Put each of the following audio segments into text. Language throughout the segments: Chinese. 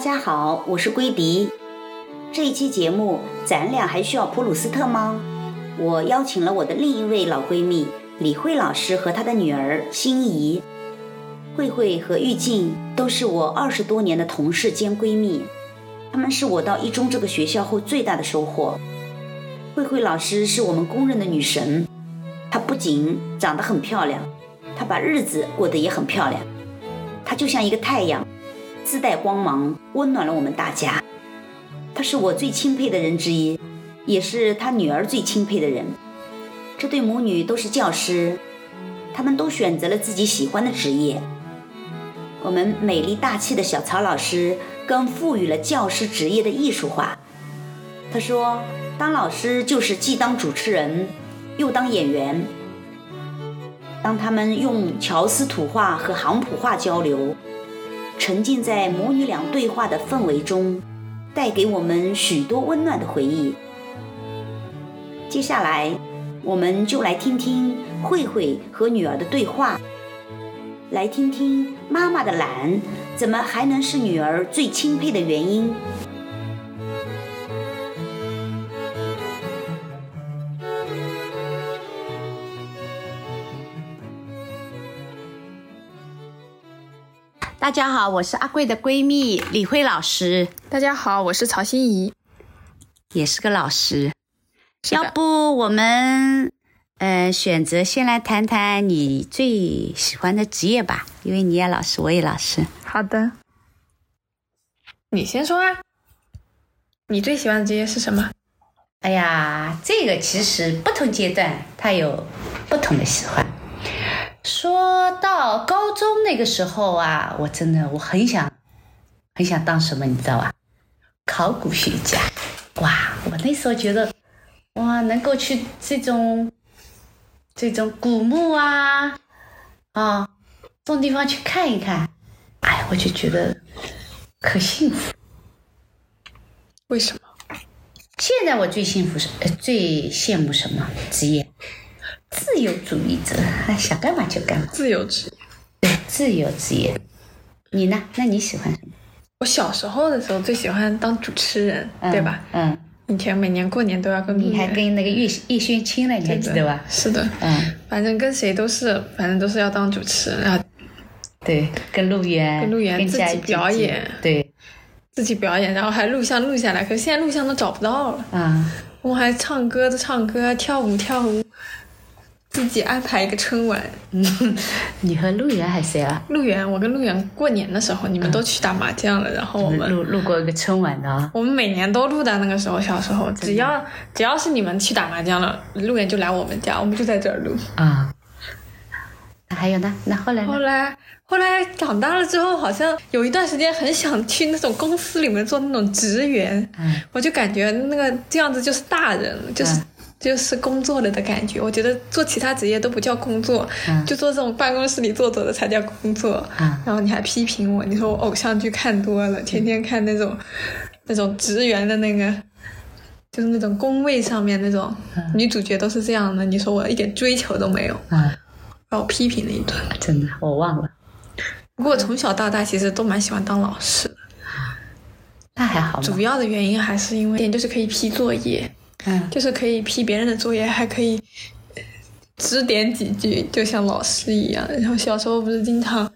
大家好，我是归迪。这一期节目，咱俩还需要普鲁斯特吗？我邀请了我的另一位老闺蜜李慧老师和她的女儿心怡。慧慧和玉静都是我二十多年的同事兼闺蜜，她们是我到一中这个学校后最大的收获。慧慧老师是我们公认的女神，她不仅长得很漂亮，她把日子过得也很漂亮。她就像一个太阳。自带光芒，温暖了我们大家。他是我最钦佩的人之一，也是他女儿最钦佩的人。这对母女都是教师，他们都选择了自己喜欢的职业。我们美丽大气的小曹老师更赋予了教师职业的艺术化。他说：“当老师就是既当主持人，又当演员。当他们用乔斯土话和杭普话交流。”沉浸在母女俩对话的氛围中，带给我们许多温暖的回忆。接下来，我们就来听听慧慧和女儿的对话，来听听妈妈的懒怎么还能是女儿最钦佩的原因。大家好，我是阿贵的闺蜜李慧老师。大家好，我是曹心怡，也是个老师。要不我们呃选择先来谈谈你最喜欢的职业吧，因为你也老师，我也老师。好的，你先说啊。你最喜欢的职业是什么？哎呀，这个其实不同阶段它有不同的喜欢。说到高中那个时候啊，我真的我很想很想当什么，你知道吧？考古学家。哇，我那时候觉得，哇，能够去这种这种古墓啊啊这种地方去看一看，哎，我就觉得可幸福。为什么？现在我最幸福是呃最羡慕什么职业？自由主义者，想干嘛就干嘛。自由职业，对，自由职业。你呢？那你喜欢什么？我小时候的时候最喜欢当主持人，对吧？嗯。以前每年过年都要跟你还跟那个叶叶轩亲了，你还记得吧？是的。嗯。反正跟谁都是，反正都是要当主持人啊。对，跟陆源，跟陆源自己表演，对，自己表演，然后还录像录下来。可是现在录像都找不到了。啊。我还唱歌的唱歌，跳舞跳舞。自己安排一个春晚，嗯，你和陆源还谁啊？陆源，我跟陆源过年的时候，你们都去打麻将了，然后我们录录过一个春晚的。我们每年都录的，那个时候小时候，只要只要是你们去打麻将了，陆源就来我们家，我们就在这儿录。啊，还有呢？那后来？后来后来长大了之后，好像有一段时间很想去那种公司里面做那种职员，嗯，我就感觉那个这样子就是大人了，就是。就是工作了的感觉，我觉得做其他职业都不叫工作，就做这种办公室里坐着的才叫工作。然后你还批评我，你说我偶像剧看多了，天天看那种那种职员的那个，就是那种工位上面那种女主角都是这样的，你说我一点追求都没有，把我批评了一顿。真的，我忘了。不过从小到大其实都蛮喜欢当老师的，那还好。主要的原因还是因为点就是可以批作业。嗯，就是可以批别人的作业，还可以指点几句，就像老师一样。然后小时候不是经常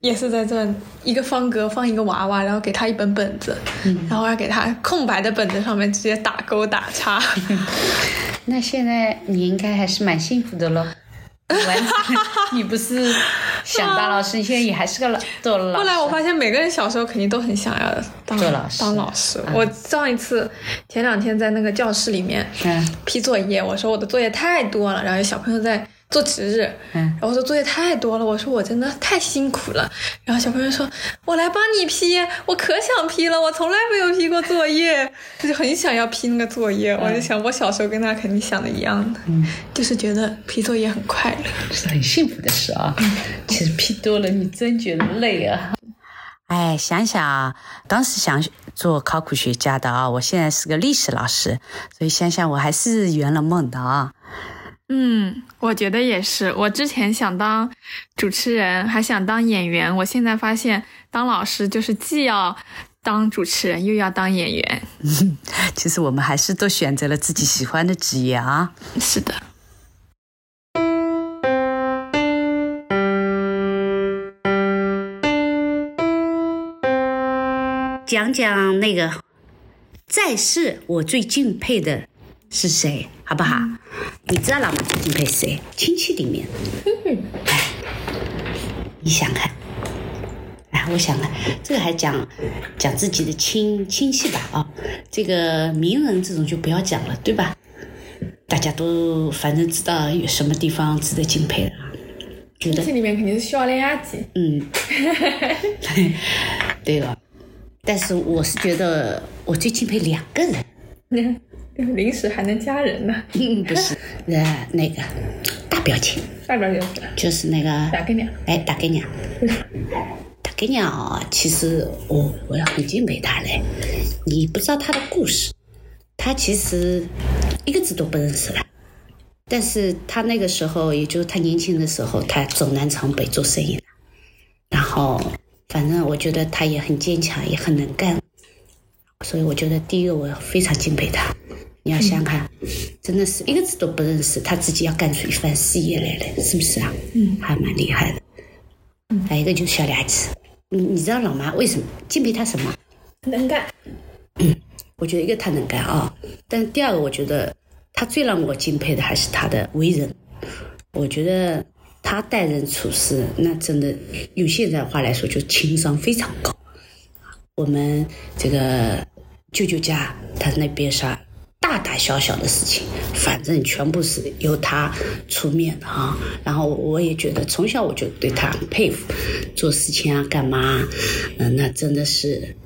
也是在这一个方格放一个娃娃，然后给他一本本子，然后要给他空白的本子上面直接打勾打叉。那现在你应该还是蛮幸福的喽。完，你不是想当老师？你现在也还是个老做老师。后来我发现，每个人小时候肯定都很想要当老师。当老师，我上一次前两天在那个教室里面批作业，我说我的作业太多了，然后有小朋友在。做值日，嗯，然后说作业太多了，我说我真的太辛苦了。然后小朋友说：“我来帮你批，我可想批了，我从来没有批过作业，他就很想要批那个作业。”我就想，我小时候跟他肯定想的一样的，嗯，就是觉得批作业很快乐，是 很幸福的事啊。其实批多了，你真觉得累啊。哎，想想啊，当时想做考古学家的啊，我现在是个历史老师，所以想想我还是圆了梦的啊。嗯，我觉得也是。我之前想当主持人，还想当演员。我现在发现当老师就是既要当主持人，又要当演员。其实我们还是都选择了自己喜欢的职业啊。是的。讲讲那个在世我最敬佩的是谁，好不好？你知道老妈最敬佩谁？亲戚里面。哎，你想看？哎，我想看，这个还讲讲自己的亲亲戚吧？啊，这个名人这种就不要讲了，对吧？大家都反正知道有什么地方值得敬佩的。亲戚里面肯定是小脸阿姐。嗯，对了。但是我是觉得我最敬佩两个人，临时还能加人呢？嗯不是，呃，那个大表情，大表情就是那个大给娘，哎，大根娘，大根娘，其实我我要很敬佩他嘞。你不知道他的故事，他其实一个字都不认识了，但是他那个时候，也就是她年轻的时候，他走南闯北做生意，然后。反正我觉得他也很坚强，也很能干，所以我觉得第一个我非常敬佩他。你要想想看，真的是一个字都不认识，他自己要干出一番事业来了，是不是啊？嗯，还蛮厉害的。嗯，还有一个就是小俩子，你你知道老妈为什么敬佩他什么？能干。嗯，我觉得一个他能干啊，但第二个我觉得他最让我敬佩的还是他的为人，我觉得。他待人处事，那真的用现在话来说，就情商非常高。我们这个舅舅家，他那边啥大大小小的事情，反正全部是由他出面的啊。然后我也觉得，从小我就对他很佩服，做事情啊，干嘛，嗯，那真的是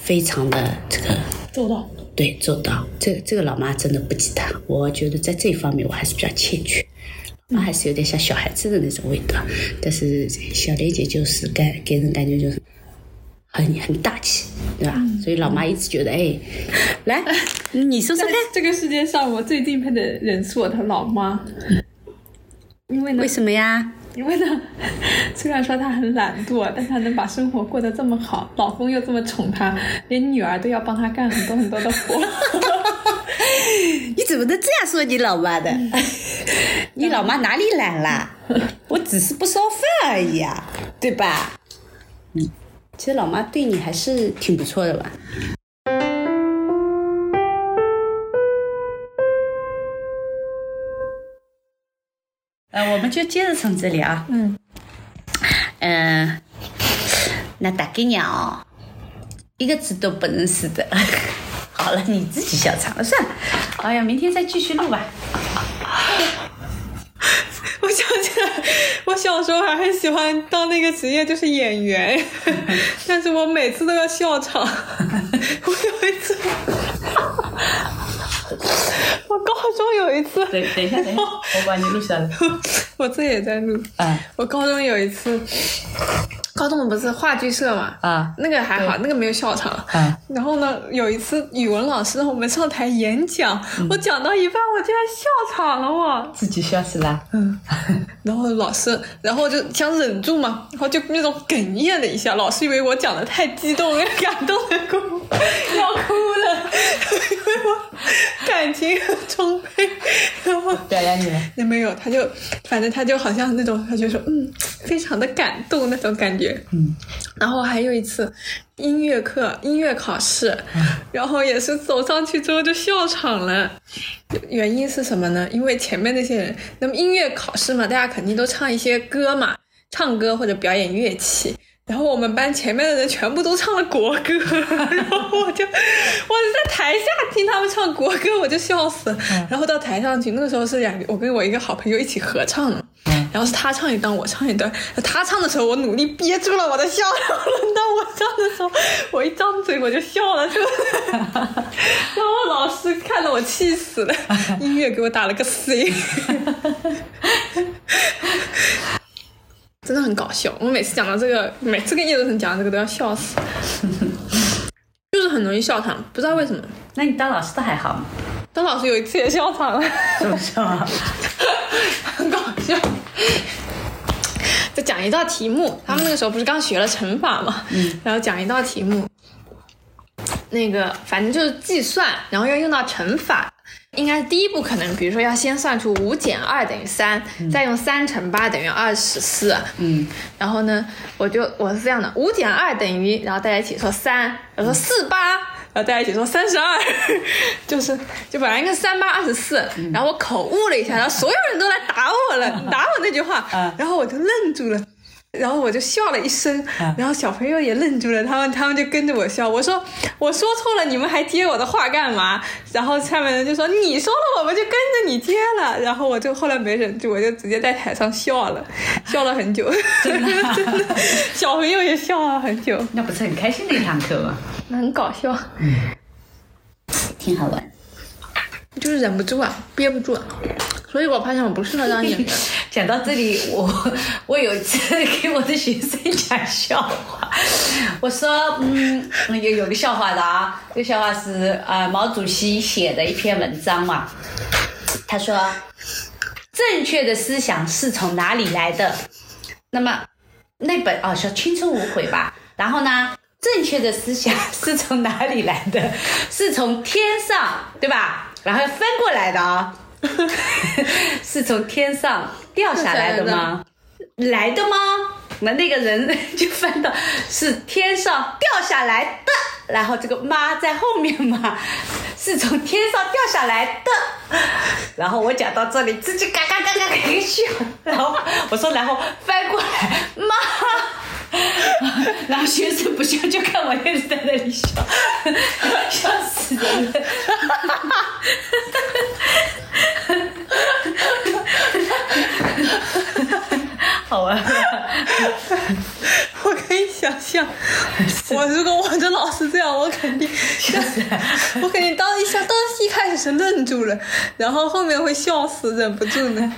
非常的这个做到。对，做到。这这个老妈真的不及他，我觉得在这方面我还是比较欠缺。那还是有点像小孩子的那种味道，但是小莲姐就是感给人感觉就是很很大气，对吧？所以老妈一直觉得，哎，来，你说说看，这个世界上我最敬佩的人是我的老妈，因为呢？为什么呀？因为呢，虽然说她很懒惰，但她能把生活过得这么好，老公又这么宠她，连女儿都要帮她干很多很多的活。你怎么能这样说你老妈的？你老妈哪里懒啦？我只是不烧饭而已啊，对吧？嗯，其实老妈对你还是挺不错的吧？呃，我们就接着从这里啊。嗯。嗯，那大概娘哦，一个字都不认识的。好了，你自己笑场了，算了。哎呀，明天再继续录吧。我想起来，我小时候还很喜欢当那个职业，就是演员。但是我每次都要笑场。我有一次，我高中有一次。等等一下，等一下，我把你录下来。我这也在录。啊。我高中有一次。高中的不是话剧社嘛？啊，那个还好，那个没有笑场。啊，然后呢，有一次语文老师让我们上台演讲，我讲到一半，我竟然笑场了，我自己笑死了。嗯，然后老师，然后就想忍住嘛，然后就那种哽咽了一下，老师以为我讲的太激动，感动的哭，要哭了，因为我感情很充沛，然后表扬你了？也没有，他就反正他就好像那种，他就说嗯，非常的感动那种感觉。嗯，然后还有一次音乐课、音乐考试，然后也是走上去之后就笑场了。原因是什么呢？因为前面那些人，那么音乐考试嘛，大家肯定都唱一些歌嘛，唱歌或者表演乐器。然后我们班前面的人全部都唱了国歌，然后我就我就在台下听他们唱国歌，我就笑死。然后到台上去，那个时候是两个，我跟我一个好朋友一起合唱嘛。然后是他唱一段，我唱一段。他唱的时候，我努力憋住了我的笑。然后轮到我唱的时候，我一张嘴我就笑了出来。然后老师看得我气死了，音乐给我打了个 C。真的很搞笑，我每次讲到这个，每次跟叶德成讲这个都要笑死，就是很容易笑场，不知道为什么。那你当老师的还好吗？当老师有一次也笑场了，怎么笑啊？很 搞笑。就讲一道题目，他们那个时候不是刚学了乘法嘛，嗯，然后讲一道题目，那个反正就是计算，然后要用到乘法。应该是第一步，可能比如说要先算出五减二等于三，再用三乘八等于二十四。嗯，然后呢，我就我是这样的，五减二等于，然后大家一起说三，我说四八，然后大家一起说三十二，就是就本来应该三八二十四，然后我口误了一下，然后所有人都来打我了，打我那句话，然后我就愣住了。然后我就笑了一声，然后小朋友也愣住了，他们他们就跟着我笑。我说我说错了，你们还接我的话干嘛？然后下面人就说你说了，我们就跟着你接了。然后我就后来没忍住，我就直接在台上笑了，笑了很久，真的，真的，小朋友也笑了很久。那不是很开心的一堂课吗？很搞笑，嗯，挺好玩，就是忍不住啊，憋不住啊。所以我发现我不适合当演员。讲到这里，我我有一次 给我的学生讲笑话，我说，嗯，有有个笑话的啊，这个笑话是啊毛主席写的一篇文章嘛。他说，正确的思想是从哪里来的？那么那本哦叫青春无悔吧。然后呢，正确的思想 是从哪里来的？是从天上，对吧？然后翻过来的啊。是从天上掉下来的吗？来的吗？那那个人就翻到是天上掉下来的，然后这个妈在后面嘛，是从天上掉下来的。然后我讲到这里，自己嘎嘎嘎嘎嘎笑，然后我说，然后翻过来，妈，然后学生不笑，就看我一直在那里笑，笑死人了。好玩，我可我如果我的老师这样，我肯定，我肯定当一下，当时一开始是愣住了，然后后面会笑死，忍不住呢。